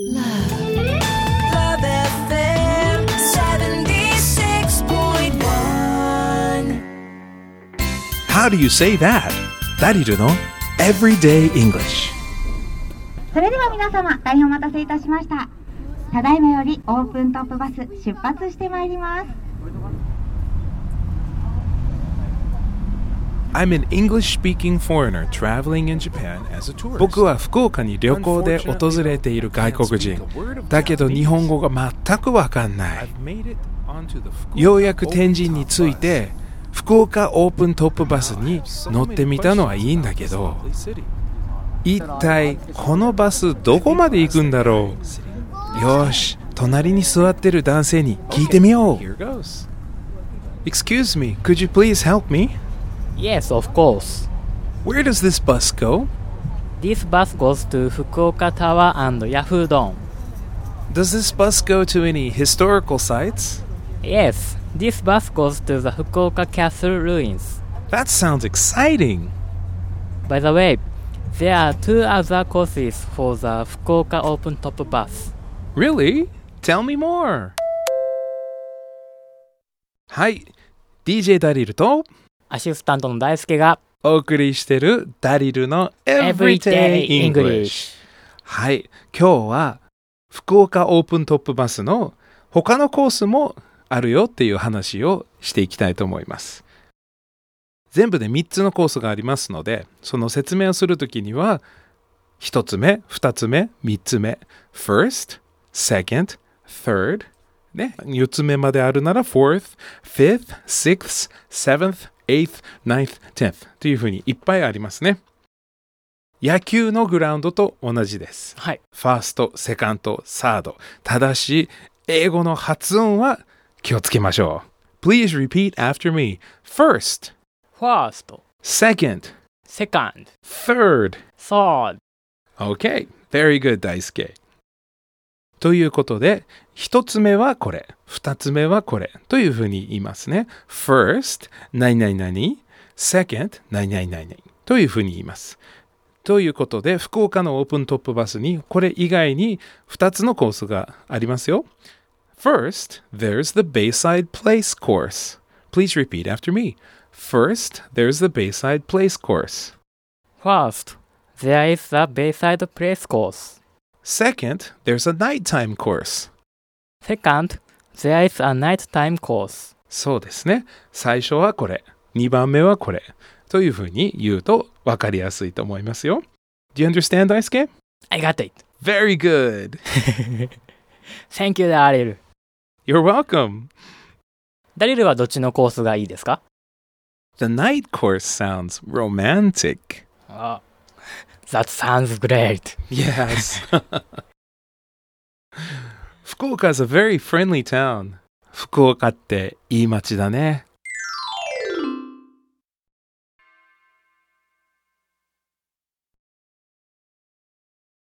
Love FM 76.1. How do you say that? ダリルの Everyday English それでは皆様、大変お待たせいたしました。ただいまよりオープントップバス出発してまいります。I'm an English-speaking foreigner traveling in Japan as a tourist. 僕は福岡に旅行で訪れている外国人。だけど日本語が全くわかんない。ようやく天神に着いて福岡オープントップバスに乗ってみたのはいいんだけど一体このバスどこまで行くんだろう？よし隣に座ってる男性に聞いてみよう。Excuse me, could you please help me? Yes, of course. Where does this bus go? This bus goes to Fukuoka Tower and Yahoo Dome. Does this bus go to any historical sites? Yes, this bus goes to the Fukuoka Castle ruins. That sounds exciting. By the way, there are two other courses for the Fukuoka Open Top Bus. Really? Tell me more. はい、DJ ダリルと アシスタントの大輔がお送りしてるダリルの Everyday。English はい、今日は福岡オープントップバスの他のコースもあるよっていう話をしていきたいと思います。全部で3つのコースがありますので、その説明をするときには、1つ目、2つ目、3つ目、first、second、third、ね、4つ目まであるなら fourth、fifth、sixth、seventh、eighth、ninth、tenth というふうにいっぱいありますね。野球のグラウンドと同じです。はい。ファースト、セカンド、サード。ただし、英語の発音は気をつけましょう。Please repeat after me. First, First, second, second, third. third. Okay, very good, 大輔。ということで、一つ目はこれ、二つ目はこれというふうに言いますね。First, 何々何 Second, 何々何というふうに言います。ということで、福岡のオープントップバスにこれ以外に2つのコースがありますよ。First, there's the Bayside Place course. Please repeat after me. First, there's the Bayside Place course. First, there is the Bayside Place course. Second, there's a nighttime course. Second, there is a nighttime course. そうですね。最初はこれ、2番目はこれ。というふうに言うと分かりやすいと思いますよ。Do you understand, 大輔 I got it. Very good. Thank you, ダリル。You're welcome. ダリルはどっちのコースがいいですか The night course sounds romantic. あ That sounds great. Yes. 福岡 is a very friendly town. 福岡っていい街だね。